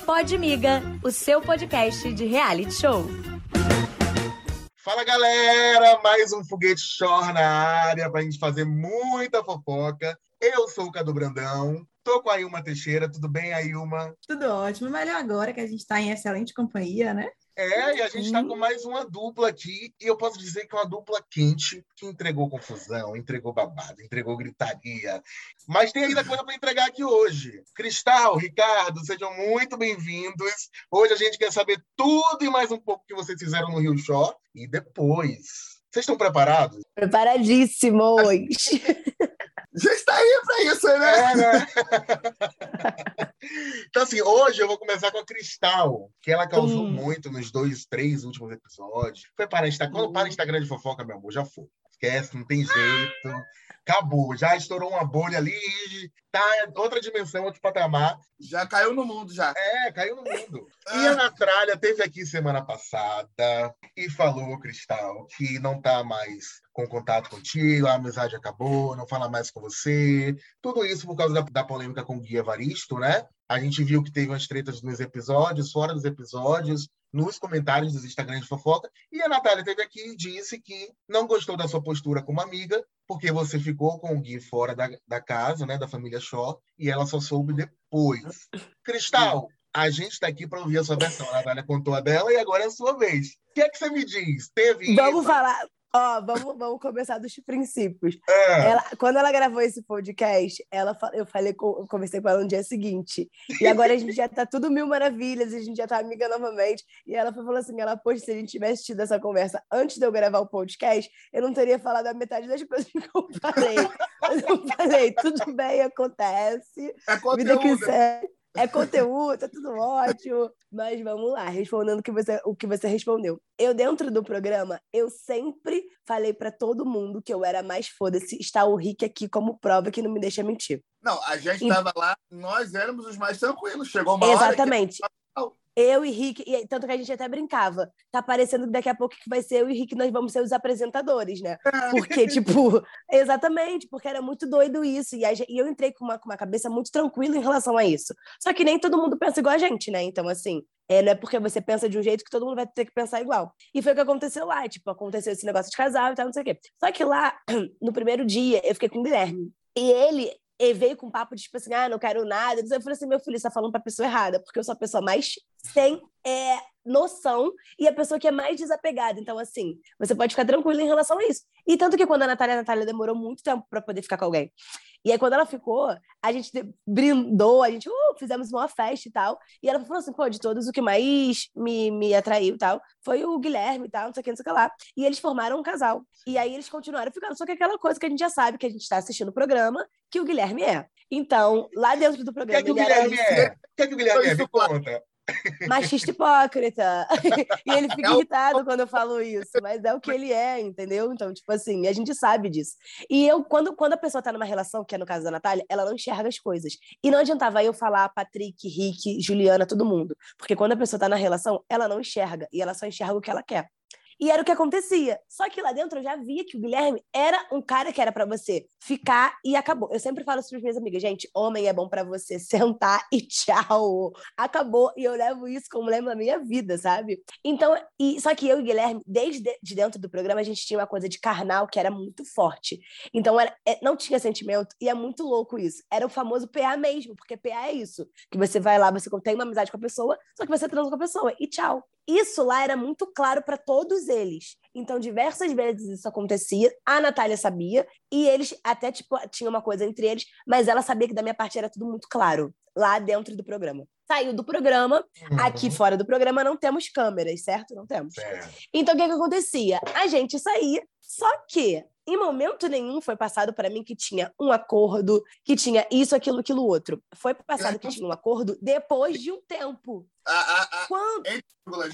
Pode Miga, o seu podcast de reality show. Fala galera, mais um foguete shore na área para a gente fazer muita fofoca. Eu sou o Cadu Brandão, tô com a Ilma Teixeira, tudo bem, Ailma? Tudo ótimo, melhor agora que a gente está em excelente companhia, né? É, e a gente está com mais uma dupla aqui, e eu posso dizer que é uma dupla quente, que entregou confusão, entregou babado, entregou gritaria. Mas tem ainda coisa para entregar aqui hoje. Cristal, Ricardo, sejam muito bem-vindos. Hoje a gente quer saber tudo e mais um pouco que vocês fizeram no Rio Show. E depois. Vocês estão preparados? Preparadíssimos! Já está aí para isso, né? É, né? então, assim, hoje eu vou começar com a Cristal, que ela causou hum. muito nos dois, três últimos episódios. Foi para Instagram. Quando para Instagram de fofoca, meu amor, já foi. Esquece, não tem jeito. Acabou. Já estourou uma bolha ali, tá outra dimensão, outro patamar. Já caiu no mundo, já. É, caiu no mundo. E a Natália teve aqui semana passada e falou, Cristal, que não tá mais com contato contigo, a amizade acabou, não fala mais com você. Tudo isso por causa da, da polêmica com o Guia Varisto, né? A gente viu que teve umas tretas nos episódios, fora dos episódios, nos comentários dos Instagrams de fofoca. E a Natália teve aqui e disse que não gostou da sua postura como amiga, porque você ficou com o Gui fora da, da casa, né, da família Shaw, e ela só soube depois. Cristal, a gente está aqui para ouvir a sua versão. A Natália contou a dela e agora é a sua vez. O que é que você me diz? Teve Vamos isso? falar. Ó, vamos, vamos começar dos princípios. É. Ela, quando ela gravou esse podcast, ela, eu falei, eu conversei com ela no dia seguinte. E agora a gente já tá tudo mil maravilhas, a gente já tá amiga novamente. E ela falou assim: ela, poxa, se a gente tivesse tido essa conversa antes de eu gravar o podcast, eu não teria falado a metade das coisas que eu falei. Mas eu falei, tudo bem, acontece. É conteúdo. Vida que segue é conteúdo, tá tudo ótimo. Mas vamos lá, respondendo o que você, o que você respondeu. Eu, dentro do programa, eu sempre falei para todo mundo que eu era mais foda-se. Está o Rick aqui como prova que não me deixa mentir. Não, a gente estava lá, nós éramos os mais tranquilos. Chegou uma Exatamente. hora. Eu e Rick, e tanto que a gente até brincava. Tá parecendo que daqui a pouco que vai ser eu e Rick, nós vamos ser os apresentadores, né? Porque, tipo, exatamente, porque era muito doido isso. E, a, e eu entrei com uma, com uma cabeça muito tranquila em relação a isso. Só que nem todo mundo pensa igual a gente, né? Então, assim, é, não é porque você pensa de um jeito que todo mundo vai ter que pensar igual. E foi o que aconteceu lá, tipo, aconteceu esse negócio de casal e tal, não sei o quê. Só que lá, no primeiro dia, eu fiquei com o Guilherme. E ele e veio com um papo de tipo assim, ah, não quero nada. Eu falei assim, meu filho, você tá falando pra pessoa errada, porque eu sou a pessoa mais sem é, noção e a pessoa que é mais desapegada. Então, assim, você pode ficar tranquilo em relação a isso. E tanto que quando a Natália, a Natália demorou muito tempo para poder ficar com alguém. E aí, quando ela ficou, a gente brindou, a gente uh, fizemos uma festa e tal. E ela falou assim: pô, de todos, o que mais me, me atraiu e tal foi o Guilherme e tal, não sei o que, não sei o que lá. E eles formaram um casal. E aí eles continuaram ficando. Só que aquela coisa que a gente já sabe, que a gente está assistindo o programa, que o Guilherme é. Então, lá dentro do programa. O que é que o Guilherme é? O que é que o Guilherme é? Me conta machista hipócrita. e ele fica é irritado quando eu falo isso, mas é o que ele é, entendeu? Então, tipo assim, a gente sabe disso. E eu, quando, quando a pessoa tá numa relação, que é no caso da Natália, ela não enxerga as coisas. E não adiantava eu falar Patrick, Rick, Juliana, todo mundo. Porque quando a pessoa tá na relação, ela não enxerga. E ela só enxerga o que ela quer. E era o que acontecia. Só que lá dentro eu já via que o Guilherme era um cara que era para você ficar e acabou. Eu sempre falo isso para minhas amigas, gente, homem é bom para você sentar e tchau. Acabou. E eu levo isso como lembro da minha vida, sabe? Então, e só que eu e Guilherme, desde de dentro do programa, a gente tinha uma coisa de carnal que era muito forte. Então, era, é, não tinha sentimento e é muito louco isso. Era o famoso PA mesmo, porque PA é isso, que você vai lá, você tem uma amizade com a pessoa, só que você transa com a pessoa e tchau. Isso lá era muito claro para todos eles. Então, diversas vezes isso acontecia. A Natália sabia, e eles até tipo, tinha uma coisa entre eles, mas ela sabia que da minha parte era tudo muito claro, lá dentro do programa. Saiu do programa, uhum. aqui fora do programa não temos câmeras, certo? Não temos. É. Então, o que, que acontecia? A gente saía, só que em momento nenhum foi passado para mim que tinha um acordo, que tinha isso, aquilo, aquilo outro. Foi passado que tinha um acordo depois de um tempo. A, a, a, Quando...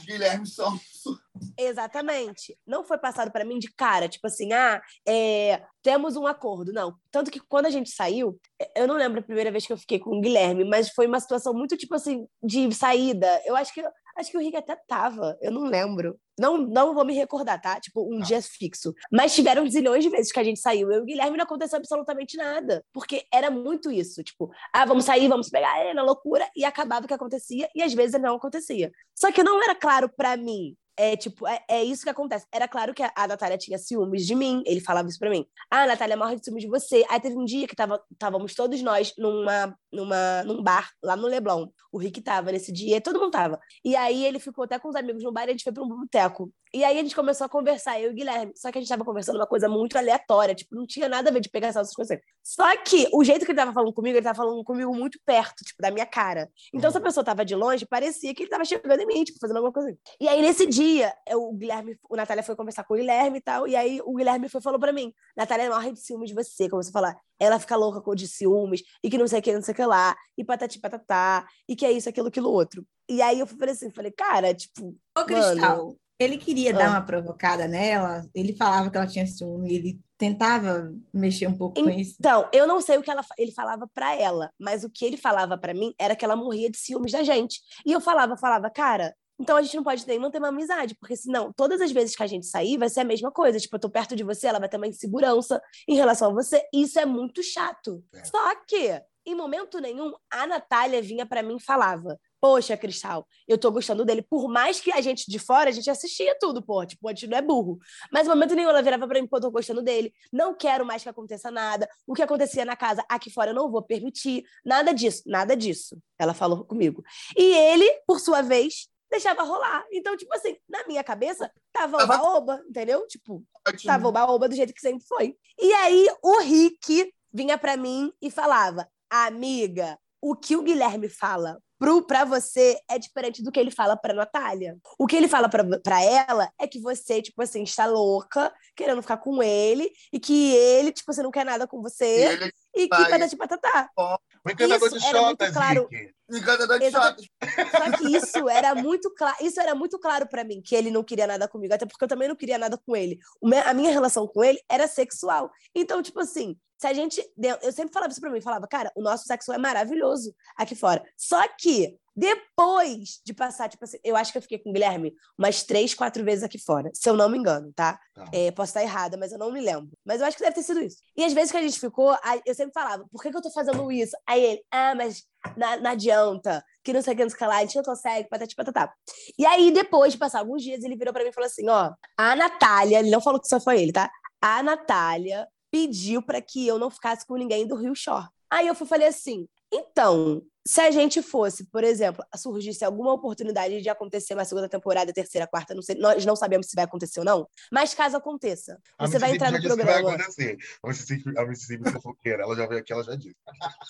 Guilherme Sonso. Exatamente. Não foi passado para mim de cara, tipo assim, ah, é, temos um acordo. Não. Tanto que quando a gente saiu, eu não lembro a primeira vez que eu fiquei com o Guilherme, mas foi uma situação muito, tipo assim, de saída. Eu acho que Acho que o Rick até tava, eu não lembro. Não, não vou me recordar, tá? Tipo, um Tá. dia fixo. Mas tiveram zilhões de vezes que a gente saiu. Eu e o Guilherme não aconteceu absolutamente nada. Porque era muito isso. Tipo, ah, vamos sair, vamos pegar ele na loucura. E acabava o que acontecia. E às vezes não acontecia. Só que não era claro pra mim. É tipo, é, é isso que acontece. Era claro que a, a Natália tinha ciúmes de mim. Ele falava isso pra mim. Ah, a Natália morre de ciúmes de você. Aí teve um dia que tava, estávamos todos nós numa, numa, num bar lá no Leblon. O Rick tava nesse dia, todo mundo tava. E aí ele ficou até com os amigos no bar e a gente foi pra um boteco. E aí a gente começou a conversar, eu e o Guilherme. Só que a gente tava conversando uma coisa muito aleatória, tipo, não tinha nada a ver de pegar essas coisas. Só que o jeito que ele tava falando comigo, ele tava falando comigo muito perto, tipo, da minha cara. Então, se a pessoa tava de longe, parecia que ele tava chegando em mim, tipo, fazendo alguma coisa. E aí, nesse dia, eu- o Guilherme, o Natália foi conversar com o Guilherme e tal, e aí o Guilherme foi falou pra mim: Natália morre de ciúmes de você, começou a falar. Ela fica louca com de ciúmes, e que não sei o que, não sei o que lá, e patati patatá, e que é isso, aquilo, aquilo outro. E aí eu falei assim, falei, cara, tipo, Ô, Cristal, Mano. Ele queria Ah. dar uma provocada nela, ele falava que ela tinha ciúme, ele tentava mexer um pouco com isso. Então, eu não sei o que ela, ele falava pra ela, mas o que ele falava pra mim era que ela morria de ciúmes da gente. E eu falava, falava, cara, então a gente não pode nem manter uma amizade, porque senão, todas as vezes que a gente sair, vai ser a mesma coisa. Tipo, eu tô perto de você, ela vai ter uma insegurança em relação a você. Isso é muito chato. É. Só que, em momento nenhum, a Natália vinha pra mim e falava. Poxa, Cristal, eu tô gostando dele. Por mais que a gente de fora, a gente assistia tudo, pô. Tipo, a gente não é burro. Mas no momento nenhum ela virava pra mim, pô, tô gostando dele. Não quero mais que aconteça nada. O que acontecia na casa aqui fora eu não vou permitir. Nada disso, nada disso. Ela falou comigo. E ele, por sua vez, deixava rolar. Então, tipo assim, na minha cabeça, tava oba-oba, entendeu? Tipo, tava oba-oba do jeito que sempre foi. E aí, o Rick vinha pra mim e falava, amiga, o que o Guilherme fala pro, pra você é diferente do que ele fala pra Natália. O que ele fala pra ela é que você, tipo assim, está louca, querendo ficar com ele, e que ele, tipo assim, não quer nada com E você, ele e vai- patati patatá. O encantador Isso de Xotas, claro. Encantador de Exato. shotas. Só que isso era muito claro, isso era muito claro para mim que ele não queria nada comigo, até porque eu também não queria nada com ele. A minha relação com ele era sexual. Então, tipo assim, se a gente, eu sempre falava isso para mim, falava, cara, o nosso sexo é maravilhoso aqui fora. Só que depois de passar, tipo assim, eu acho que eu fiquei com o Guilherme umas três, quatro vezes aqui fora, se eu não me engano, tá? Tá. É, posso estar errada, mas eu não me lembro. Mas eu acho que deve ter sido isso. E às vezes que a gente ficou, eu sempre falava, por que, que eu tô fazendo isso? Aí ele, ah, mas na- não adianta, que não sei o que, não sei o que lá, a gente não consegue, patati patatá. E aí, depois de passar alguns dias, ele virou pra mim e falou assim: ó, a Natália, ele não falou que só foi ele, tá? A Natália pediu pra que eu não ficasse com ninguém do Rio Shore. Aí eu fui falei assim: então, se a gente fosse, por exemplo, surgisse alguma oportunidade de acontecer uma segunda temporada, terceira, quarta, não sei, nós não sabemos se vai acontecer ou não, mas caso aconteça, A você vai entrar no que vai programa. acontecer. A Mississippi, a Mississippi fofoqueira, ela já veio aqui, ela já disse.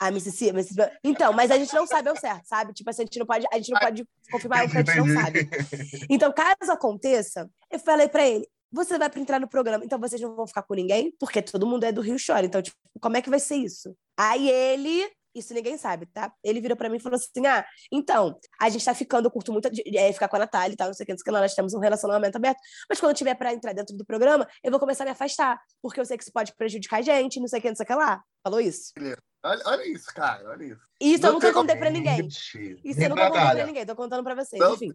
A Mississippi, Mississippi. Então, mas a gente não sabe ao certo, sabe? Tipo assim, a gente não pode, a gente não pode confirmar o que a gente não sabe. Então, caso aconteça, eu falei pra ele: você vai entrar no programa, então vocês não vão ficar com ninguém, porque todo mundo é do Rio Chora. Então, tipo, como é que vai ser isso? Aí ele. Isso ninguém sabe, tá? Ele virou pra mim e falou assim: Ah, então, a gente tá ficando, eu curto muito é, ficar com a Natália e tal, não sei o que, não sei o que, lá, nós temos um relacionamento aberto, mas quando tiver pra entrar dentro do programa, eu vou começar a me afastar, porque eu sei que isso pode prejudicar a gente, não sei o que, não sei o que lá. Falou isso. Olha, olha isso, cara, olha isso. Isso eu Não nunca tem contei pra ninguém. Isso eu nunca contei pra ninguém, tô contando pra vocês, Não. enfim.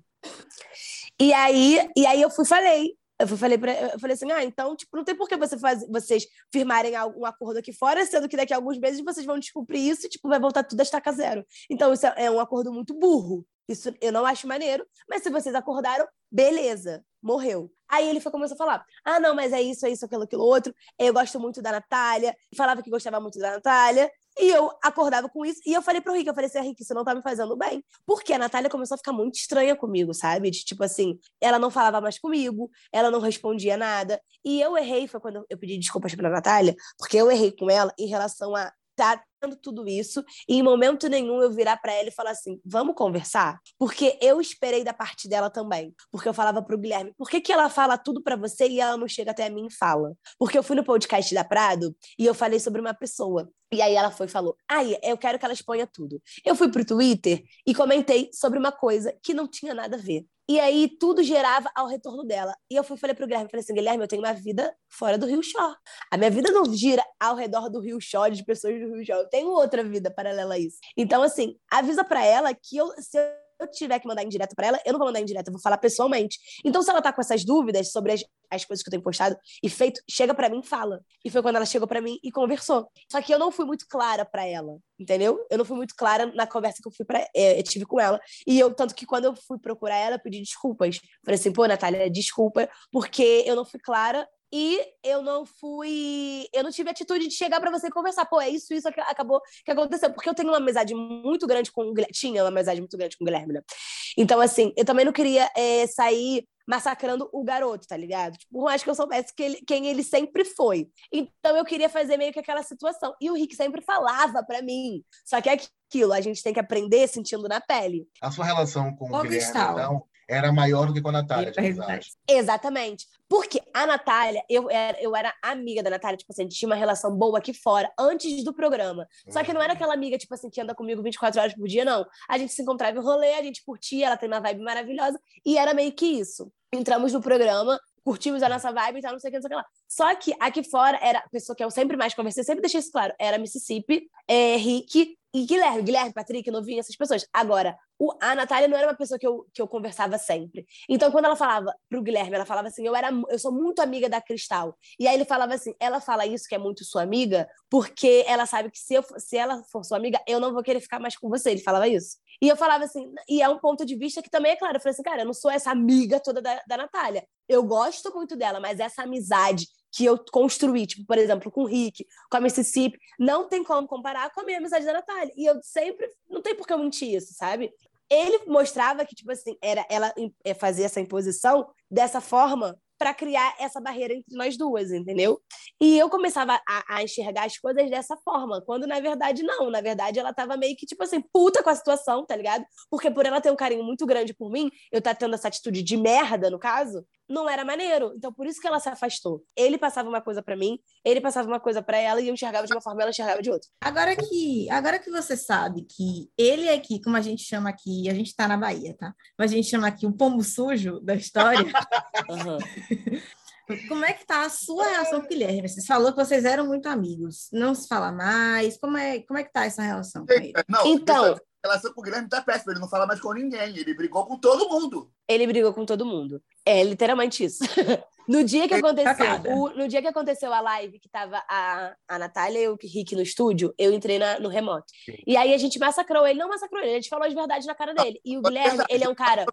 E aí, e aí eu fui e falei. Eu falei, pra, eu falei assim: ah, então, tipo, não tem por que você faz, vocês firmarem algum acordo aqui fora, sendo que daqui a alguns meses vocês vão descobrir isso e, tipo, vai voltar tudo a estaca zero. Então, isso é, é um acordo muito burro. Isso eu não acho maneiro, mas se vocês acordaram, beleza, morreu. Aí ele foi começou a falar: ah, não, mas é isso, é isso, aquilo, aquilo outro. Eu gosto muito da Natália, falava que gostava muito da Natália. E eu acordava com isso, e eu falei pro Rick, eu falei assim, Rick, isso não tá me fazendo bem. Porque a Natália começou a ficar muito estranha comigo, sabe? De, tipo assim, ela não falava mais comigo, ela não respondia nada. E eu errei, foi quando eu pedi desculpas pra Natália, porque eu errei com ela em relação a tá tudo isso e em momento nenhum eu virar pra ela e falar assim, vamos conversar? Porque eu esperei da parte dela também. Porque eu falava pro Guilherme, por que, que ela fala tudo pra você e ela não chega até mim e fala? Porque eu fui no podcast da Prado e eu falei sobre uma pessoa. E aí ela foi e falou, ai, eu quero que ela exponha tudo. Eu fui pro Twitter e comentei sobre uma coisa que não tinha nada a ver. E aí tudo gerava ao retorno dela. E eu fui falei pro Guilherme, falei assim, Guilherme, eu tenho uma vida fora do Rio Shore. A minha vida não gira ao redor do Rio Shore, de pessoas do Rio Shore. Eu tenho outra vida paralela a isso. Então, assim, avisa pra ela que eu, se eu tiver que mandar indireta pra ela, eu não vou mandar indireta, eu vou falar pessoalmente. Então, se ela tá com essas dúvidas sobre as, as coisas que eu tenho postado e feito, chega pra mim e fala. E foi quando ela chegou pra mim e conversou. Só que eu não fui muito clara pra ela, entendeu? Eu não fui muito clara na conversa que eu fui para é, eu tive com ela. E eu, tanto que quando eu fui procurar ela, eu pedi desculpas. Falei assim, pô, Natália, desculpa, porque eu não fui clara e eu não fui, eu não tive atitude de chegar para você e conversar, pô, é isso, isso que acabou que aconteceu, porque eu tenho uma amizade muito grande com o Guilherme, tinha uma amizade muito grande com o Guilherme, né? Então, assim, eu também não queria é, sair massacrando o garoto, tá ligado? Tipo, por mais que eu soubesse que ele, quem ele sempre foi. Então eu queria fazer meio que aquela situação. E o Rick sempre falava para mim. Só que é aquilo, a gente tem que aprender sentindo na pele. A sua relação com o, O Guilherme, Cristal. então, era maior do que com a Natália, perguntar. Exatamente. Porque a Natália, eu era, eu era amiga da Natália, tipo assim, a gente tinha uma relação boa aqui fora, antes do programa. Só que não era aquela amiga, tipo assim, que anda comigo 24 horas por dia, não. A gente se encontrava em rolê, a gente curtia, ela tem uma vibe maravilhosa, e era meio que isso. Entramos no programa, curtimos a nossa vibe e tal, não sei o que, não sei o que lá. Só que aqui fora era a pessoa que eu sempre mais conversei, sempre deixei isso claro, era Mississippi, é, Rick e Guilherme. Guilherme, Patrick, Novinha, essas pessoas. Agora, o, a Natália não era uma pessoa que eu, que eu conversava sempre. Então, quando ela falava pro Guilherme, ela falava assim: eu, era, eu sou muito amiga da Cristal. E aí ele falava assim: ela fala isso que é muito sua amiga, porque ela sabe que se, eu, se ela for sua amiga, eu não vou querer ficar mais com você. Ele falava isso. E eu falava assim, e é um ponto de vista que também é claro. Eu falei assim, cara, eu não sou essa amiga toda da, da Natália. Eu gosto muito dela, mas essa amizade que eu construí, tipo, por exemplo, com o Rick, com a Mississippi, não tem como comparar com a minha amizade da Natália. E eu sempre, não tem por que eu mentir isso, sabe? Ele mostrava que, tipo assim, era ela eh, fazia essa imposição dessa forma para criar essa barreira entre nós duas, entendeu? E eu começava a, a enxergar as coisas dessa forma, quando na verdade não. Na verdade, ela tava meio que, tipo assim, puta com a situação, tá ligado? Porque por ela ter um carinho muito grande por mim, eu tá tendo essa atitude de merda, no caso, não era maneiro. Então, por isso que ela se afastou. Ele passava uma coisa para mim, ele passava uma coisa para ela, e eu enxergava de uma forma, ela enxergava de outra. Agora que, agora que você sabe que ele é aqui, como a gente chama aqui, a gente tá na Bahia, tá? Mas a gente chama aqui o pombo sujo da história. Como é que tá a sua relação com o Guilherme? Você falou que vocês eram muito amigos. Não se fala mais. Como é, como é que tá essa relação com ele? Não, Então- essa relação com o Guilherme tá péssima. Ele não fala mais com ninguém. Ele brigou com todo mundo. Ele brigou com todo mundo. É literalmente isso. No dia que aconteceu, Cagada. o- no dia que aconteceu a live, que tava a, a Natália e o Rick no estúdio, eu entrei na- no remoto. E aí a gente massacrou ele, não massacrou ele, a gente falou de verdade na cara dele. E o Guilherme, ele é um cara,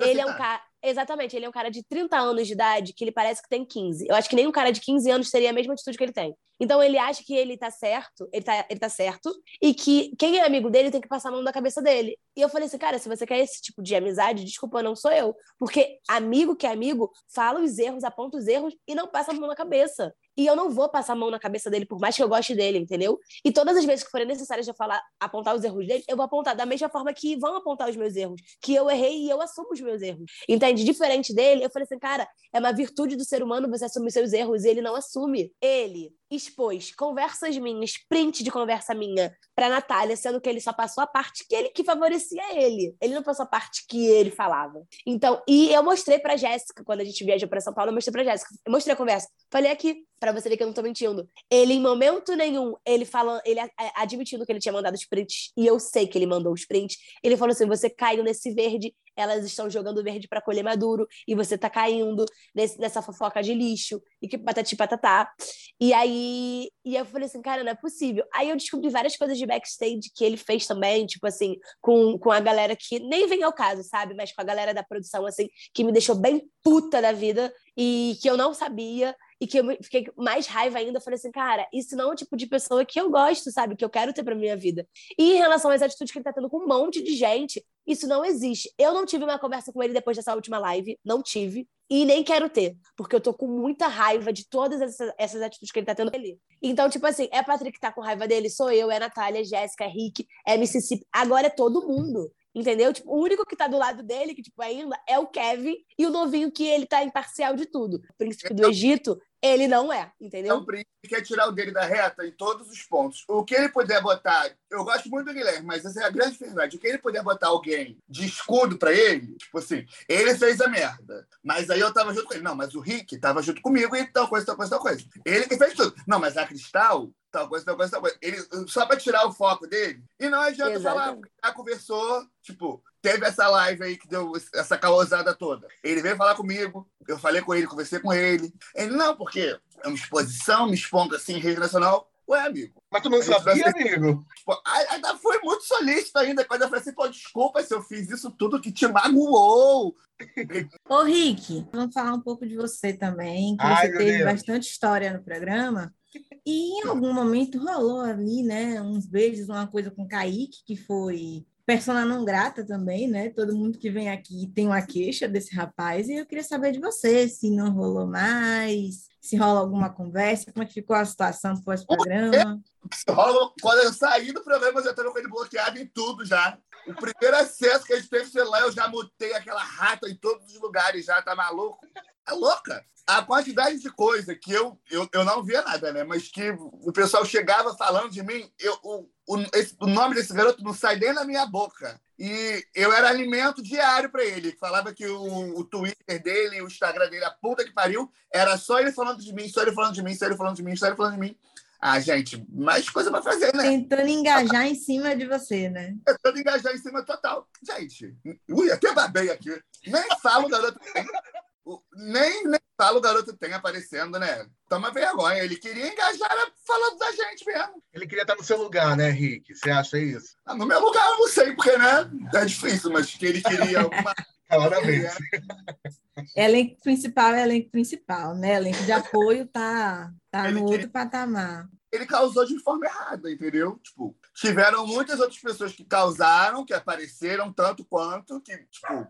ele é um cara, exatamente, ele é um cara de 30 anos de idade, que ele parece que tem 15. Eu acho que nenhum cara de 15 anos teria a mesma atitude que ele tem. Então ele acha que ele tá certo, ele tá, ele tá certo, e que quem é amigo dele tem que passar a mão na cabeça dele. E eu falei assim, cara, se você quer esse tipo de amizade, desculpa, não sou eu. Porque amigo que é amigo, fala os erros, aponta os erros e não passa a mão na cabeça. E eu não vou passar a mão na cabeça dele, por mais que eu goste dele, entendeu? E todas as vezes que forem necessárias de eu falar, apontar os erros dele, eu vou apontar da mesma forma que vão apontar os meus erros. Que eu errei e eu assumo os meus erros. Entende? Diferente dele, eu falei assim, cara, é uma virtude do ser humano você assumir seus erros e ele não assume. Ele expôs conversas minhas, print de conversa minha pra Natália, sendo que ele só passou a parte que ele que favorecia ele. Ele não passou a parte que ele falava. Então, e eu mostrei pra Jéssica, quando a gente viajou pra São Paulo, eu mostrei pra Jéssica. Eu mostrei a conversa. Falei aqui, pra você ver que eu não tô mentindo. Ele, em momento nenhum, ele falando, ele a- admitindo que ele tinha mandado os prints, e eu sei que ele mandou os prints. Ele falou assim: você caiu nesse verde, elas estão jogando verde pra colher maduro, e você tá caindo nesse- nessa fofoca de lixo, e que patati patatá. E aí, e eu falei assim, cara, não é possível. Aí eu descobri várias coisas de backstage que ele fez também, tipo assim, com, com a galera que nem vem ao caso, sabe? Mas com a galera da produção, assim, que me deixou bem puta da vida e que eu não sabia e que eu fiquei mais raiva ainda. Falei assim, cara, isso não é o tipo de pessoa que eu gosto, sabe? Que eu quero ter pra minha vida. E em relação às atitudes que ele tá tendo com um monte de gente, isso não existe. Eu não tive uma conversa com ele depois dessa última live, não tive. E nem quero ter, porque eu tô com muita raiva de todas essas, essas atitudes que ele tá tendo ele. Então, tipo assim, é Patrick que tá com raiva dele, sou eu, é Natália, é Jéssica, é Rick, é Mississippi. Agora é todo mundo. Entendeu? Tipo, o único que tá do lado dele, que, tipo, ainda é o Kevin e o novinho que ele tá imparcial de tudo. O príncipe do Egito, ele não é, entendeu? um príncipe que quer tirar o dele da reta em todos os pontos. O que ele puder botar, eu gosto muito do Guilherme, mas essa é a grande verdade. O que ele puder botar alguém de escudo pra ele, tipo assim, ele fez a merda. Mas aí eu tava junto com ele. Não, mas o Rick tava junto comigo e tal coisa, tal coisa, tal coisa. Ele que fez tudo. Não, mas a Cristal, tal coisa, tal coisa, tal coisa. Ele, só pra tirar o foco dele. E não adianta falar, Exatamente. porque já conversou, tipo, teve essa live aí que deu essa causada toda. Ele veio falar comigo, eu falei com ele, conversei com ele. Ele, não, porque é uma exposição, me expondo assim em rede nacional. Ué, amigo. Mas tu não sabia, amigo? Pô, ainda foi muito solícito ainda, quando eu falei assim, pô, desculpa se eu fiz isso tudo que te magoou. Ô, Rick, vamos falar um pouco de você também, que Ai, você teve Deus. bastante história no programa. E em algum momento rolou ali, né, uns beijos, uma coisa com o Kaique, que foi persona não grata também, né? Todo mundo que vem aqui tem uma queixa desse rapaz, e eu queria saber de você, se não rolou mais, se rola alguma conversa, como é que ficou a situação pós-programa. Rola- Quando eu saí do programa, eu já estava com ele bloqueado em tudo já. O primeiro acesso que a gente teve no celular, eu já mutei aquela rata em todos os lugares já, tá maluco? É louca. A quantidade de coisa que eu, eu, eu não via nada, né? Mas que o pessoal chegava falando de mim, eu, o, o, esse- o nome desse garoto não sai nem da minha boca. E eu era alimento diário para ele. Falava que o, o Twitter dele, o Instagram dele, a puta que pariu, era só ele falando de mim, só ele falando de mim, só ele falando de mim, só ele falando de mim. Ah, gente, mais coisa pra fazer, né? Tentando engajar em cima de você, né? Tentando engajar em cima total. Gente, ui, até babei aqui. Nem falo garoto Nem, nem falo o garoto tem aparecendo, né? Toma vergonha. Ele queria engajar falando da gente mesmo. Ele queria estar no seu lugar, né, Rick? Você acha isso? Ah, No meu lugar, eu não sei, porque, né? É difícil, mas que ele queria alguma. Claramente. Elenco principal é elenco principal, né? Elenco de apoio tá, tá Ele no queria- outro patamar. ele causou de forma errada, entendeu? Tipo, tiveram muitas outras pessoas que causaram, que apareceram tanto quanto, que, tipo,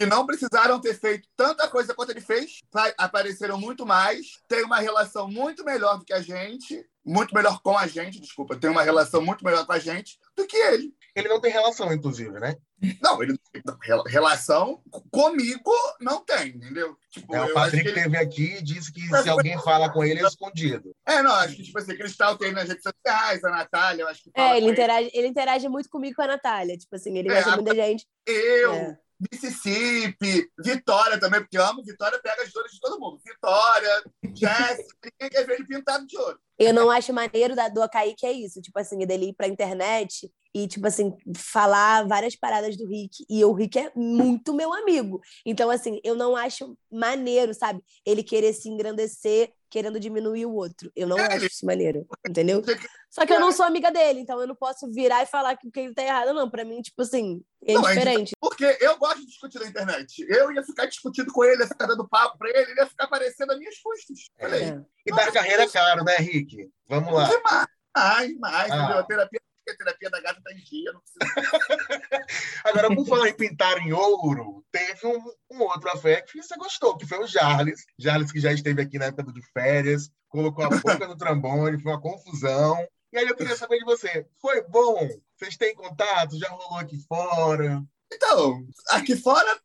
que não precisaram ter feito tanta coisa quanto ele fez, apareceram muito mais, tem uma relação muito melhor do que a gente, muito melhor com a gente, desculpa, tem uma relação muito melhor com a gente do que ele. Ele não tem relação, inclusive, né? Não, ele não, rela- relação comigo não tem, entendeu? Tipo, É, o Patrick ele- teve aqui e disse que se alguém fala com ele, é escondido. É, não, acho que, tipo assim, Cristal tem nas redes sociais, a Natália, eu acho que fala É, ele com interage, ele interage muito comigo e com a Natália. Tipo assim, ele É, gosta a- muito da gente. Eu, É. Mississippi, Vitória também, porque eu amo Vitória, pega as dores de todo mundo. Vitória, Jéssica, ninguém quer ver ele pintado de ouro. Eu não acho maneiro da, do Kaique é isso, tipo assim, dele ir pra internet e, tipo assim, falar várias paradas do Rick. E o Rick é muito meu amigo. Então, assim, eu não acho maneiro, sabe? Ele querer se engrandecer querendo diminuir o outro. Eu não É, acho isso maneiro, entendeu? Só que eu não sou amiga dele, então eu não posso virar e falar que que ele tá errado, não. Pra mim, tipo assim, é Não, é diferente. Porque eu gosto de discutir na internet. Eu ia ficar discutindo com ele, ia ficar dando papo pra ele, ele ia ficar aparecendo a minhas custas. Falei, É. E da carreira é caro, né, Rick? Vamos lá. demais, mais, Ah. entendeu? A terapia, a terapia da gata tá em dia, não precisa. Agora, por falar em pintar em ouro, teve um, um outro afé que você gostou, que foi o Jarles. Jarles, que já esteve aqui na época do de férias, colocou a boca no trombone, foi uma confusão. E aí eu queria saber de você, foi bom? Vocês têm contato? Já rolou aqui fora? Então, aqui fora,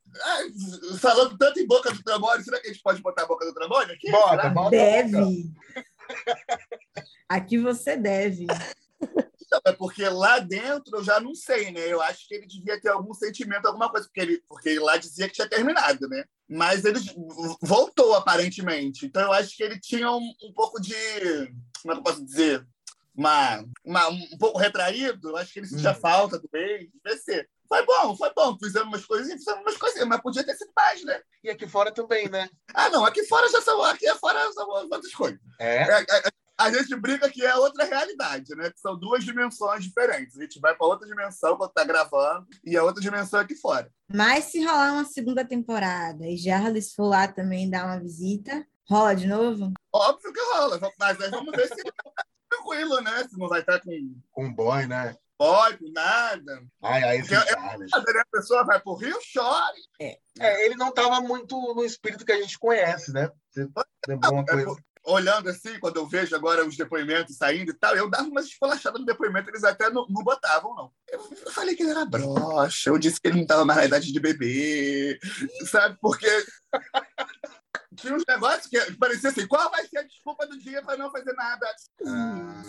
falando tanto em boca do trombone, será que a gente pode botar a boca do trombone aqui? Bota, bota. Deve. Aqui você deve. Não, é porque lá dentro eu já não sei, né? Eu acho que ele devia ter algum sentimento, alguma coisa, porque ele, porque ele lá dizia que tinha terminado, né? Mas ele voltou, aparentemente. Então eu acho que ele tinha um, um pouco de. Como é que eu posso dizer? Uma, uma- um pouco retraído. Eu acho que ele sentia Hum. falta do beijo. Deve ser. Foi bom, foi bom. Fizemos umas coisinhas, fizemos umas coisinhas, mas podia ter sido mais, né? E aqui fora também, né? Ah, não, aqui fora já são. Aqui fora são outras coisas. É. É, é, a gente brinca que é outra realidade, né? Que são duas dimensões diferentes. A gente vai para outra dimensão quando tá gravando e a outra dimensão é aqui fora. Mas se rolar uma segunda temporada e Jarlis for lá também dar uma visita, rola de novo? Óbvio que rola, mas aí vamos ver se ele tá tranquilo, né? Se não vai estar com Com boy, né? boy, com nada. Ai, ai, esse Charles. A pessoa vai pro Rio, chore. É, ele não estava muito no espírito que a gente conhece, né? Você lembrou uma É, coisa? Olhando assim, quando eu vejo agora os depoimentos saindo e tal, eu dava umas escolachadas no depoimento, eles até não, não botavam, não. Eu, eu falei que ele era broxa, eu disse que ele não estava mais na idade de beber, sabe? Porque tinha uns negócios que parecia assim, qual vai ser a desculpa do dia para não fazer nada? Ah,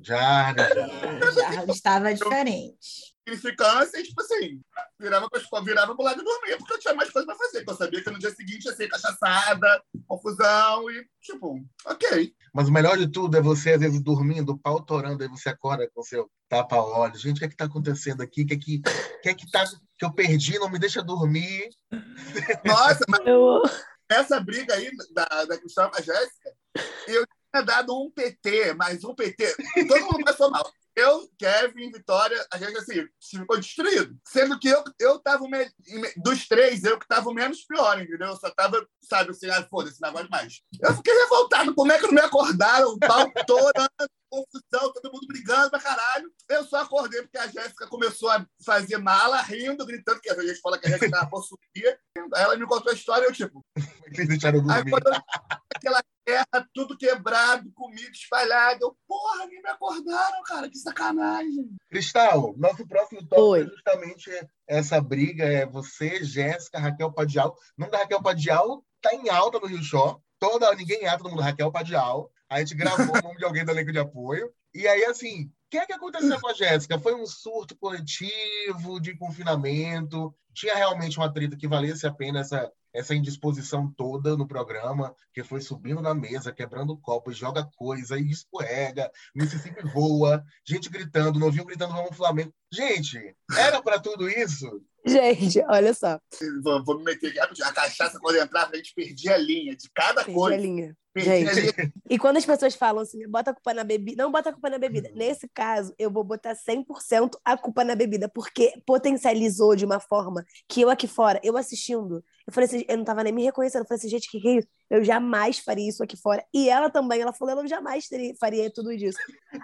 Jarles. Jarlis estava diferente. Significância, e, tipo assim, virava, pra- virava pro lado e dormia, porque eu tinha mais coisa para fazer, que eu sabia que no dia seguinte ia ser cachaçada, confusão e, tipo, ok. Mas o melhor de tudo é você, às vezes, dormindo, o pau torando, aí você acorda com seu tapa-olho. Gente, o que é que tá acontecendo aqui? O que é que, que, é que, tá, que eu perdi? Não me deixa dormir. Nossa, mas Eu... essa briga aí da, da a Jéssica, eu tinha dado um PT, mais um PT. Todo mundo passou mal. Eu, Kevin, Vitória, a gente assim, ficou destruído. Sendo que eu, eu tava me- dos três, eu que tava o menos pior, entendeu? Eu só tava, sabe, assim, ah, foda-se, não aguento mais. Eu fiquei revoltado, como é que não me acordaram? O pau torando, confusão, todo mundo brigando pra caralho. Eu só acordei porque a Jéssica começou a fazer mala, rindo, gritando, que a gente fala que a Jéssica tava possuída. Aí ela me contou a história, eu tipo, Vocês deixaram Aí quando eu aquela terra, tudo quebrado, comida espalhada, eu, porra, nem me acordaram, cara, que sacanagem. Cristal, nosso próximo tópico Oi. é justamente essa briga. É você, Jéssica, Raquel Padial. O nome da Raquel Padial tá em alta no Rio Show. Toda, ninguém é todo mundo Raquel Padial. A gente gravou o nome de alguém do elenco de apoio. E aí, assim, o que é que aconteceu com a Jéssica? Foi um surto coletivo de confinamento? Tinha realmente uma treta que valesse a pena essa, essa indisposição toda no programa, que foi subindo na mesa, quebrando copos, joga coisa, e escorrega, Mississippi voa, gente gritando, novinho gritando vamos Flamengo. Gente, era para tudo isso? Gente, olha só. Vou, vou me meter aqui. rapidinho. A cachaça, quando entrava, a gente perdia a linha de cada Perdi a coisa. linha. Perdia a Gente. linha. E quando as pessoas falam assim, bota a culpa na bebida, não bota a culpa na bebida. Uhum. Nesse caso, eu vou botar 100% a culpa na bebida, porque potencializou de uma forma que eu aqui fora, eu assistindo, eu falei assim, eu não tava nem me reconhecendo, eu falei assim, gente, que que é isso? Eu jamais faria isso aqui fora. E ela também, ela falou, eu jamais teria, faria tudo isso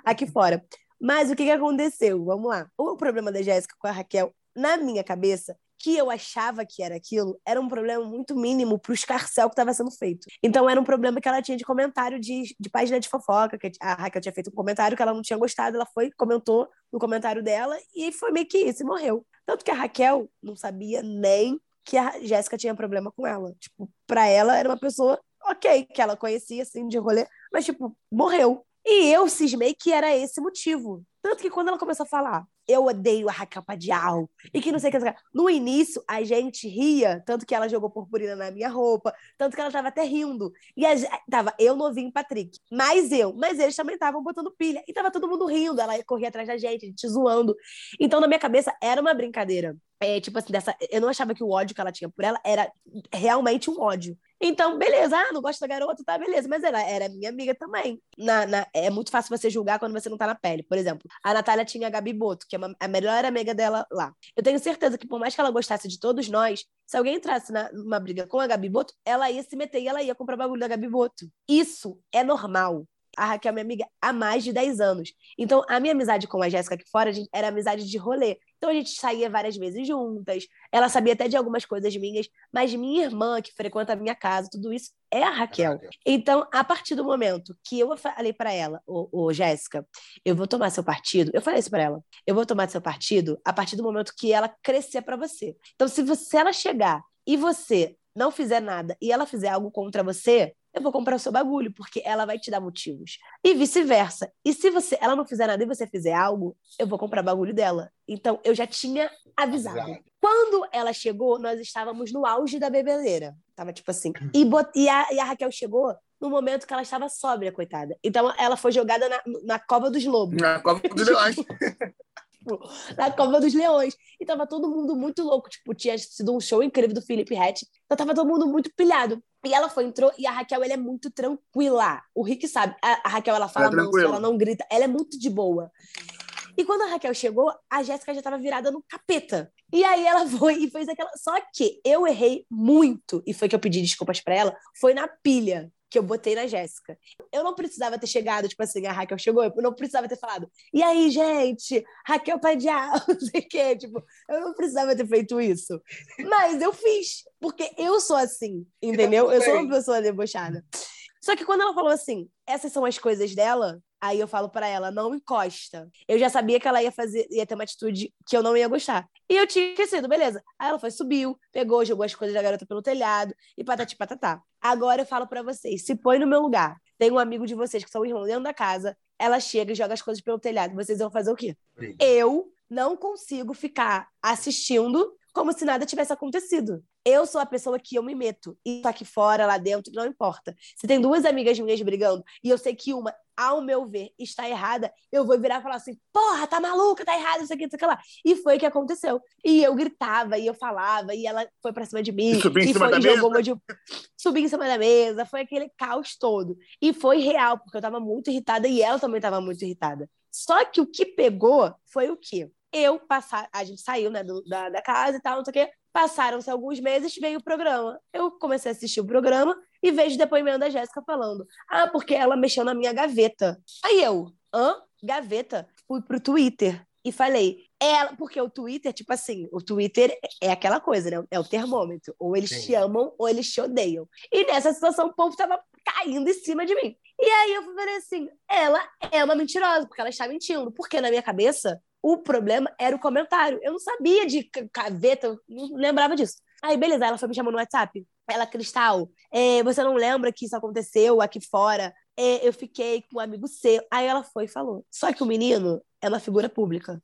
aqui fora. Mas o que que aconteceu? Vamos lá. O problema da Jéssica com a Raquel, na minha cabeça, que eu achava que era aquilo, era um problema muito mínimo pro escarcel que estava sendo feito. Então era um problema que ela tinha de comentário de, de página de fofoca, que a Raquel tinha feito um comentário que ela não tinha gostado, ela foi, comentou no comentário dela e foi meio que isso, e morreu. Tanto que a Raquel não sabia nem que a Jéssica tinha problema com ela. Tipo, pra ela era uma pessoa ok, que ela conhecia, assim, de rolê, mas, tipo, morreu. E eu cismei que era esse motivo. Tanto que quando ela começou a falar, eu odeio a Raquel Padial, e que não sei o que. No início, a gente ria, tanto que ela jogou purpurina na minha roupa, tanto que ela tava até rindo. E a, tava eu, novinho Patrick, mais eu, mas eles também estavam botando pilha. E tava todo mundo rindo, ela corria atrás da gente, a gente zoando. Então, na minha cabeça, era uma brincadeira. É, tipo assim, dessa, eu não achava que o ódio que ela tinha por ela era realmente um ódio. Então, beleza, ah, não gosto da garota, tá, beleza, mas ela era minha amiga também. Na, na- é muito fácil você julgar quando você não tá na pele. Por exemplo, a Natália tinha a Gabi Boto, que é uma- a melhor amiga dela lá. Eu tenho certeza que, por mais que ela gostasse de todos nós, se alguém entrasse na- numa briga com a Gabi Boto, ela ia se meter e ela ia comprar bagulho da Gabi Boto. Isso é normal. A Raquel é minha amiga há mais de 10 anos. Então, a minha amizade com a Jéssica aqui fora gente- era amizade de rolê. Então, a gente saía várias vezes juntas. Ela sabia até de algumas coisas minhas, mas minha irmã, que frequenta a minha casa, tudo isso é a Raquel. Então, a partir do momento que eu falei pra ela, ô, ô Jéssica, eu vou tomar seu partido, eu falei isso pra ela, eu vou tomar seu partido a partir do momento que ela crescer pra você. Então, se você ela chegar e você não fizer nada e ela fizer algo contra você, eu vou comprar o seu bagulho, porque ela vai te dar motivos. E vice-versa. E se você ela não fizer nada e você fizer algo, eu vou comprar bagulho dela. Então, eu já tinha avisado. Exato. Quando ela chegou, nós estávamos no auge da bebeleira. Tava tipo assim. E, bot- e a, e a Raquel chegou no momento que ela estava sóbria, coitada. Então ela foi jogada na, na cova dos lobos, Na Copa dos Leões. na cova dos leões. E tava todo mundo muito louco. Tipo, tinha sido um show incrível do Felipe Rett. Então tava todo mundo muito pilhado. E ela foi, entrou, e a Raquel, ela é muito tranquila. O Rick sabe. A, Raquel, ela fala é manso, ela não grita. Ela é muito de boa. E quando a Raquel chegou, a Jéssica já tava virada no capeta. E aí ela foi e fez aquela. Só que eu errei muito, e foi que eu pedi desculpas pra ela, foi na pilha que eu botei na Jéssica. Eu não precisava ter chegado, tipo assim, a Raquel chegou, eu não precisava ter falado. E aí, gente, Raquel Padial, não sei o quê, tipo, eu não precisava ter feito isso. Mas eu fiz, porque eu sou assim, entendeu? Eu sou uma pessoa debochada. Só que quando ela falou assim, essas são as coisas dela, aí eu falo pra ela, não encosta. Eu já sabia que ela ia fazer, ia ter uma atitude que eu não ia gostar. E eu tinha esquecido, beleza. Aí ela foi, subiu, pegou, jogou as coisas da garota pelo telhado e patati patatá. Agora eu falo pra vocês, se põe no meu lugar. Tem um amigo de vocês que são irmãos dentro da casa, ela chega e joga as coisas pelo telhado. Vocês vão fazer o quê? Eu não consigo ficar assistindo como se nada tivesse acontecido. Eu sou a pessoa que eu me meto. Isso aqui fora, lá dentro, não importa. Se tem duas amigas minhas brigando e eu sei que uma, ao meu ver, está errada, eu vou virar e falar assim: porra, tá maluca, tá errada, isso aqui, isso aqui lá. E foi o que aconteceu. E eu gritava, e eu falava, e ela foi pra cima de mim. E subiu em e cima foi, da mesa? de... Subi em cima da mesa, foi aquele caos todo. E foi real, porque eu tava muito irritada e ela também tava muito irritada. Só que o que pegou foi o quê? Eu passar, a gente saiu né, do- da, da casa e tal, não sei o quê. Passaram-se alguns meses, veio o programa. Eu comecei a assistir o programa e vejo o depoimento da Jéssica falando: Ah, porque ela mexeu na minha gaveta. Aí eu, hã? Gaveta? Fui pro Twitter e falei, ela, porque o Twitter, tipo assim, o Twitter é aquela coisa, né? É o termômetro. Ou eles Sim. te amam ou eles te odeiam. E nessa situação o povo tava caindo em cima de mim. E aí eu falei assim: ela é uma mentirosa, porque ela está mentindo. Porque na minha cabeça, o problema era o comentário. Eu não sabia de ca- gaveta, eu não lembrava disso. Aí, beleza, ela foi me chamando no WhatsApp. Ela, Cristal, é, você não lembra que isso aconteceu aqui fora? É, eu fiquei com um amigo seu. Aí ela foi e falou. Só que o menino é uma figura pública.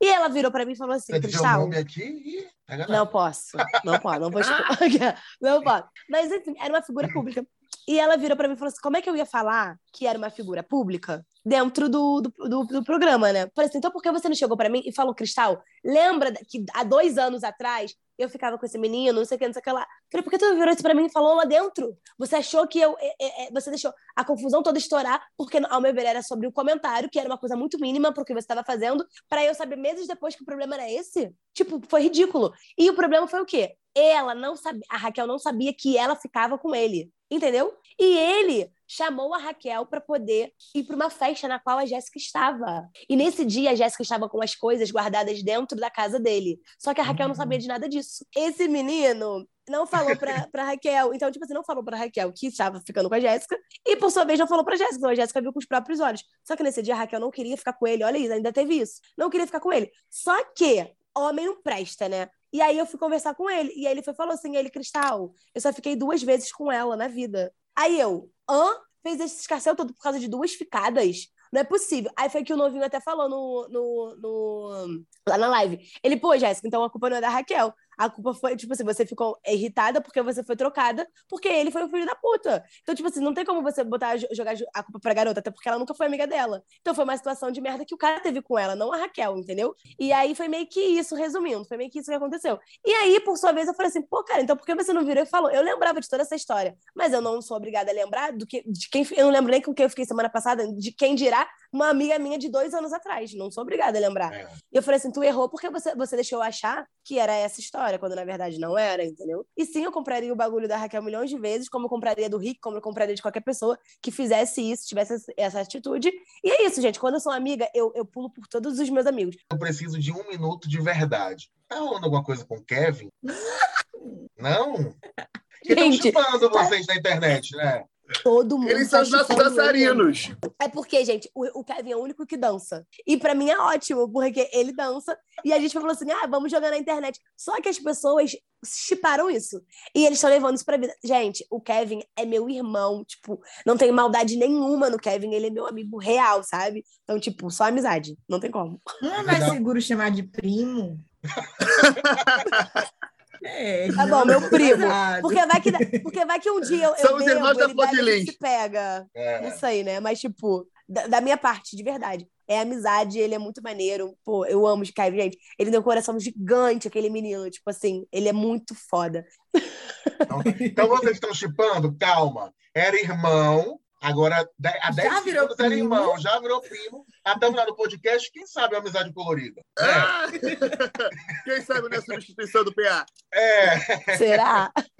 E ela virou pra mim e falou assim: Você o Cristal. nome aqui e Não posso, não posso, não vou expor. não posso. Mas enfim, era uma figura pública. E ela virou pra mim e falou assim: como é que eu ia falar que era uma figura pública dentro do, do, do, do programa, né? Falei assim: então por que você não chegou pra mim e falou, Cristal, lembra que há dois anos atrás eu ficava com esse menino, não sei o que, não sei o que lá. Falei, por que tu virou isso pra mim e falou lá dentro? Você achou que eu. é, é, é, você deixou a confusão toda estourar, porque, ao meu ver, era sobre o comentário, que era uma coisa muito mínima pro que você estava fazendo, pra eu saber meses depois que o problema era esse? Tipo, foi ridículo. E o problema foi o quê? Ela não sabia, a Raquel não sabia que ela ficava com ele, entendeu? E ele chamou a Raquel para poder ir para uma festa na qual a Jéssica estava. E nesse dia a Jéssica estava com as coisas guardadas dentro da casa dele. Só que a Raquel não sabia de nada disso. Esse menino não falou pra, pra Raquel. Então, tipo assim, não falou pra Raquel que estava ficando com a Jéssica. E, por sua vez, não falou pra Jéssica. Então, a Jéssica viu com os próprios olhos. Só que nesse dia a Raquel não queria ficar com ele. Olha isso, ainda teve isso. Não queria ficar com ele. Só que homem não presta, né? E aí eu fui conversar com ele. E aí ele foi, falou assim: ele, Cristal, eu só fiquei duas vezes com ela na vida. Aí eu, hã? Fez esse escarcel todo por causa de duas ficadas? Não é possível. Aí foi que o novinho até falou no, no, no- lá na live. Ele, pô, Jéssica, então a culpa não é da Raquel. A culpa foi, tipo assim, você ficou irritada porque você foi trocada, porque ele foi o filho da puta. Então, tipo assim, não tem como você botar, jogar a culpa pra garota, até porque ela nunca foi amiga dela. Então foi uma situação de merda que o cara teve com ela, não a Raquel, entendeu? E aí foi meio que isso, resumindo, foi meio que isso que aconteceu. E aí, por sua vez, eu falei assim, pô, cara, então por que você não virou e falou? Eu lembrava de toda essa história, mas eu não sou obrigada a lembrar do que, de quem. Eu não lembro nem com quem eu fiquei semana passada, de quem dirá uma amiga minha de dois anos atrás. Não sou obrigada a lembrar. É. E eu falei assim: tu errou porque você, você deixou eu achar que era essa história, quando na verdade não era, entendeu? E sim, eu compraria o bagulho da Raquel milhões de vezes, como eu compraria do Rick, como eu compraria de qualquer pessoa que fizesse isso, tivesse essa- atitude. E é isso, gente. Quando eu sou amiga, eu, eu pulo por todos os meus amigos. Eu preciso de um minuto de verdade. Tá rolando alguma coisa com o Kevin? Não? Estão Gente, chupando vocês na internet, né? Todo mundo. Eles são tá os nossos dançarinos. É porque, gente, o, o Kevin é o único que dança. E pra mim é ótimo, porque ele dança. E a gente falou assim: ah, vamos jogar na internet. Só que as pessoas chiparam isso. E eles estão levando isso pra vida. Gente, o Kevin é meu irmão. Tipo, não tem maldade nenhuma no Kevin. Ele é meu amigo real, sabe? Então, tipo, só amizade. Não tem como. Não é mais seguro chamar de primo? É, Tá bom, meu primo. Porque vai que, porque vai que um dia eu, eu Somos bebo, irmãos da ele se pega. É. Não sei, né? Mas, tipo, da, da minha parte, de verdade. É amizade, ele é muito maneiro. Pô, eu amo o Kevin, gente. Ele tem um coração gigante, aquele menino. Tipo assim, ele é muito foda. Então vocês estão chipando? Calma. Era irmão, agora há Já 10 virou segundos era primo. irmão, já virou primo. Até lá no podcast, quem sabe a amizade colorida? Ah! Quem sabe é substituição do PA? É. Será?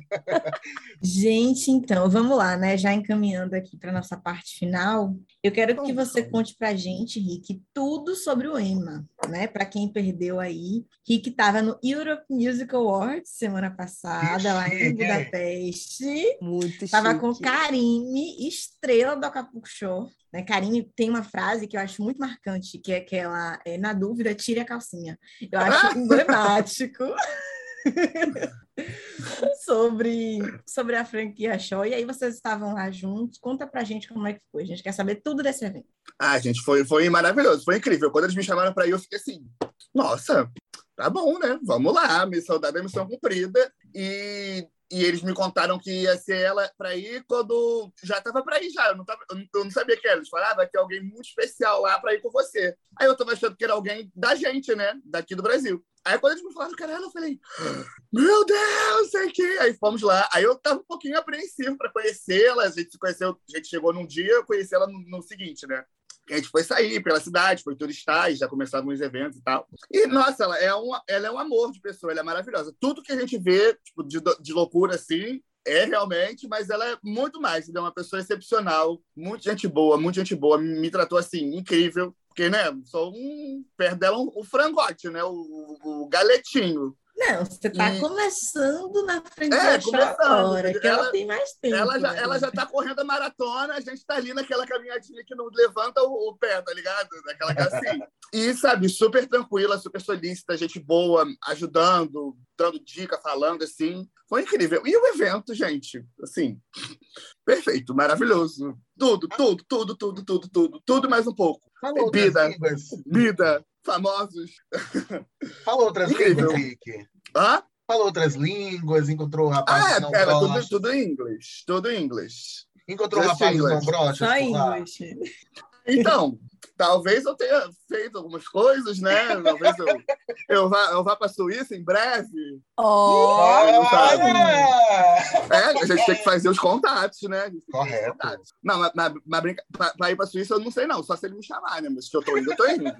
Gente, então, vamos lá, né? Já encaminhando aqui para nossa parte final, eu quero que você conte para gente, Rick, tudo sobre o EMA, né? Para quem perdeu aí, Rick estava no Europe Music Awards semana passada, lá em hein? Budapeste. Muito Estava com. Karine, estrela do Acapulco Show. Né? Karine tem uma frase que eu acho muito marcante, que é aquela, é, na dúvida, tire a calcinha. Eu acho emblemático sobre, sobre a franquia Show. E aí vocês estavam lá juntos. Conta pra gente como é que foi. A gente quer saber tudo desse evento. Ah, gente, foi, foi maravilhoso, foi incrível. Quando eles me chamaram pra ir, eu fiquei assim, nossa, tá bom, né? Vamos lá, missão dada missão cumprida. E, e eles me contaram que ia ser ela para ir quando já estava para ir já. Eu não, tava, eu não, sabia que era. Eles falaram, ah, vai alguém muito especial lá para ir com você. Aí eu tava achando que era alguém da gente, né? Daqui do Brasil. Aí quando eles me falaram que era ela, eu falei, meu Deus, sei que. Aí fomos lá. Aí eu tava um pouquinho apreensivo para conhecê-la. A gente se conheceu, a gente chegou num dia, eu conheci ela no, no seguinte, né? A gente foi sair pela cidade, foi turistar, e já começavam os eventos e tal. E, nossa, ela é, um, ela é um amor de pessoa, ela é maravilhosa. Tudo que a gente vê tipo, de, de loucura assim, é realmente, mas ela é muito mais. É uma pessoa excepcional, muito gente boa, muito gente boa. Me tratou assim, incrível. Porque, né, sou um. Perto dela, um, o frangote, né? O, o galetinho. Não, você está E- começando na frente É, da agora, que ela, Ela- tem mais tempo. Ela já, né? ela já tá correndo a maratona, a gente tá ali naquela caminhadinha que não levanta o, o pé, tá ligado? Naquela cassinha. E, sabe, super tranquila, super solícita, gente boa, ajudando, dando dica, falando, assim. Foi incrível. E o evento, gente, assim, perfeito, maravilhoso. Tudo, tudo, tudo, tudo, tudo, tudo, tudo mais um pouco. Fala outras Bebida. Famosos. Fala outras Incrível. línguas, Rick. Hã? Fala outras línguas, encontrou o rapaz Ah, que não é, era brocha. tudo, tudo em inglês. Tudo em inglês. Encontrou o rapaz que não English. brocha. Só inglês. Então, talvez eu tenha feito algumas coisas, né? Talvez eu, eu vá, eu vá para a Suíça em breve. Oh, Olha! É, a gente tem que fazer os contatos, né? Correto. contatos. Não, mas, mas, pra ir para a Suíça eu não sei, não. Só se ele me chamar, né? Mas se eu tô indo, eu tô indo.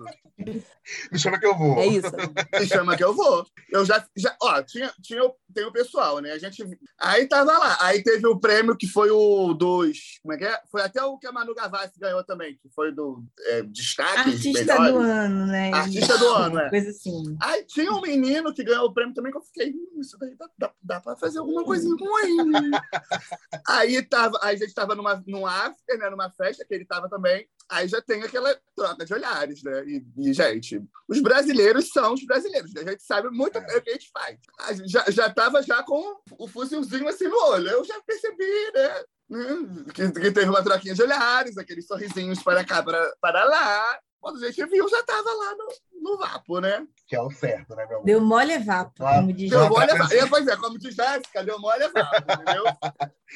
Me chama que eu vou. é isso. Me chama que eu vou. Eu já. já ó, tinha, tinha, tem o pessoal, né? A gente. Aí tava lá. Aí teve o prêmio que foi o dos. Como é que é? Foi até o que a Manu Gavassi ganhou também, que foi do é, destaque. Artista do ano, né? Artista do ano, é. Coisa assim. Aí tinha um menino que ganhou o prêmio também, que eu fiquei, hum, isso daí dá, dá, dá pra fazer alguma coisinha com ele. aí tava, aí a gente tava numa, num after, né, numa festa que ele tava também. Aí já tem aquela troca de olhares, né? E, e, gente, os brasileiros são os brasileiros, né? A gente sabe muito bem o que a gente faz. A gente já, já tava já com o fuzilzinho assim no olho. Eu já percebi, né? Que, que teve uma troquinha de olhares, aqueles sorrisinhos para cá, para, para lá. Quando a gente viu, já tava lá no, no vapo, né? Que é o certo, né, meu amor? Deu mole vapo, Ah, como diz. Deu mole, é, pois é, como diz Jéssica, deu mole, vapo, entendeu?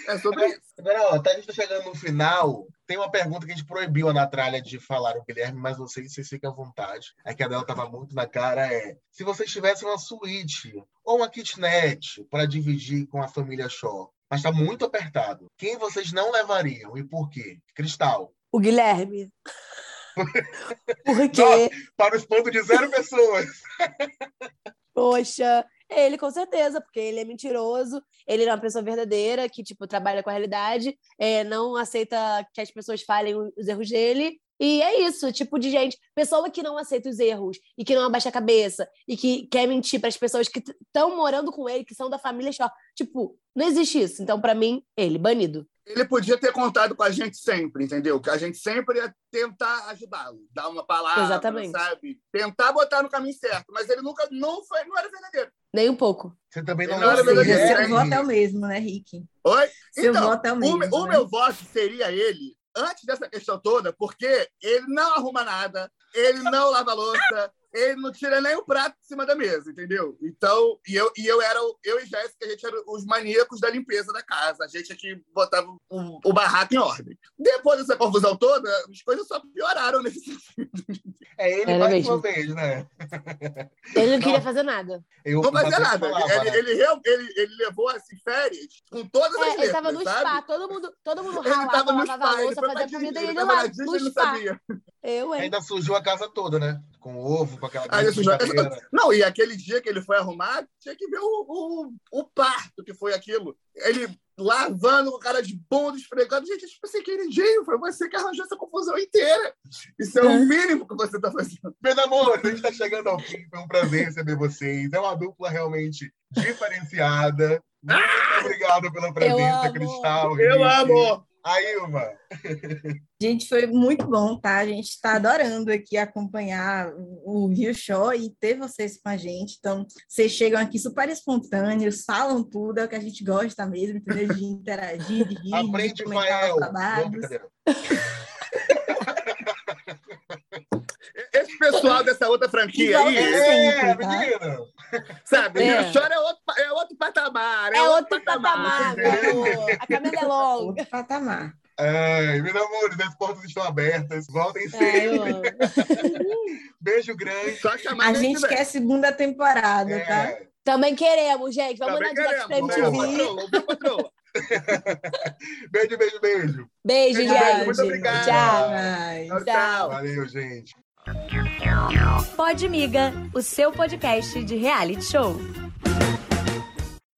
É sobre isso. Agora, ó, tá, a gente tá chegando no final. Tem uma pergunta que a gente proibiu a Natália de falar o Guilherme, mas não sei se vocês ficam à vontade. É que a dela tava muito na cara. É se vocês tivessem uma suíte ou uma kitnet para dividir com a família Shaw, mas tá muito apertado, quem vocês não levariam e por quê? Cristal. O Guilherme. Porque, Nossa. Para o espanto de zero pessoas. poxa, ele com certeza, porque ele é mentiroso, ele é uma pessoa verdadeira que, tipo, trabalha com a realidade, é, não aceita que as pessoas falem os erros dele. E é isso, tipo de gente, pessoa que não aceita os erros e que não abaixa a cabeça e que quer mentir para as pessoas que estão morando com ele, que são da família Shaw. Tipo, não existe isso. Então, para mim, ele, banido. Ele podia ter contado com a gente sempre, entendeu? Que a gente sempre ia tentar ajudá-lo, dar uma palavra, Exatamente. sabe? Tentar botar no caminho certo, mas ele nunca não foi, não era verdadeiro. Nem um pouco. Você também não Não era Ou seja, verdade, seu é, voto é o mesmo, né, Rick? Oi? Seu então, voto é o o, mesmo. me- o né? meu voto seria ele antes dessa questão toda, porque ele não arruma nada, ele não lava louça, ele não tira nem o prato de cima da mesa, entendeu? Então, e eu, e eu era, o- eu e Jéssica, a gente era os maníacos da limpeza da casa, a gente aqui botava o, o barraco em ordem. Depois dessa confusão toda, as coisas só pioraram nesse sentido. É ele Era mais mesmo. uma vez, né? Ele não queria fazer nada. Eu Não fazia nada. falava, ele, né? ele, ele, ele levou assim, férias com todas as É, letras, ele tava no sabe? spa, todo mundo, todo mundo Ele ralava, tava no spa, ele louça, fazia comida e ele ele lá, no não spa. sabia. Eu, hein? Ainda sujou a casa toda, né? Com ovo, com aquela ele sujou- sujadeira. Não, e aquele dia que ele foi arrumar, tinha que ver o, o, o parto que foi aquilo. Ele lavando com cara de bunda, esfregando. Gente, tipo assim, queridinho, foi você que arranjou essa confusão inteira. Isso é o mínimo que você tá fazendo. Meus amores, a gente está chegando ao fim. Foi um prazer receber vocês. É uma dupla realmente diferenciada. Muito obrigado pela presença, amo. Cristal. Eu Rick. Aí, Ilma. Gente, foi muito bom, tá? A gente está adorando aqui acompanhar o Rio Show e ter vocês com a gente. Então, vocês chegam aqui super espontâneos, falam tudo, é o que a gente gosta mesmo, entendeu? De interagir, de rir, Aprende, de comentar os. Esse pessoal dessa outra franquia aí, É, tá? sabe? É. O choro é outro, é outro patamar. É outro patamar, meu amor. A Camila é longa. Outro patamar. Ai, meus amores, as portas estão abertas. Voltem sempre. Beijo grande. Só chamar A gente quer segunda temporada, tá? É, Também queremos, gente. Vamos Também na direct patroa? beijo, beijo, beijo. Beijo, Beijo, gente. muito obrigado. Tchau, Tchau. tchau. Valeu, gente. Pode Miga, o seu podcast de reality show.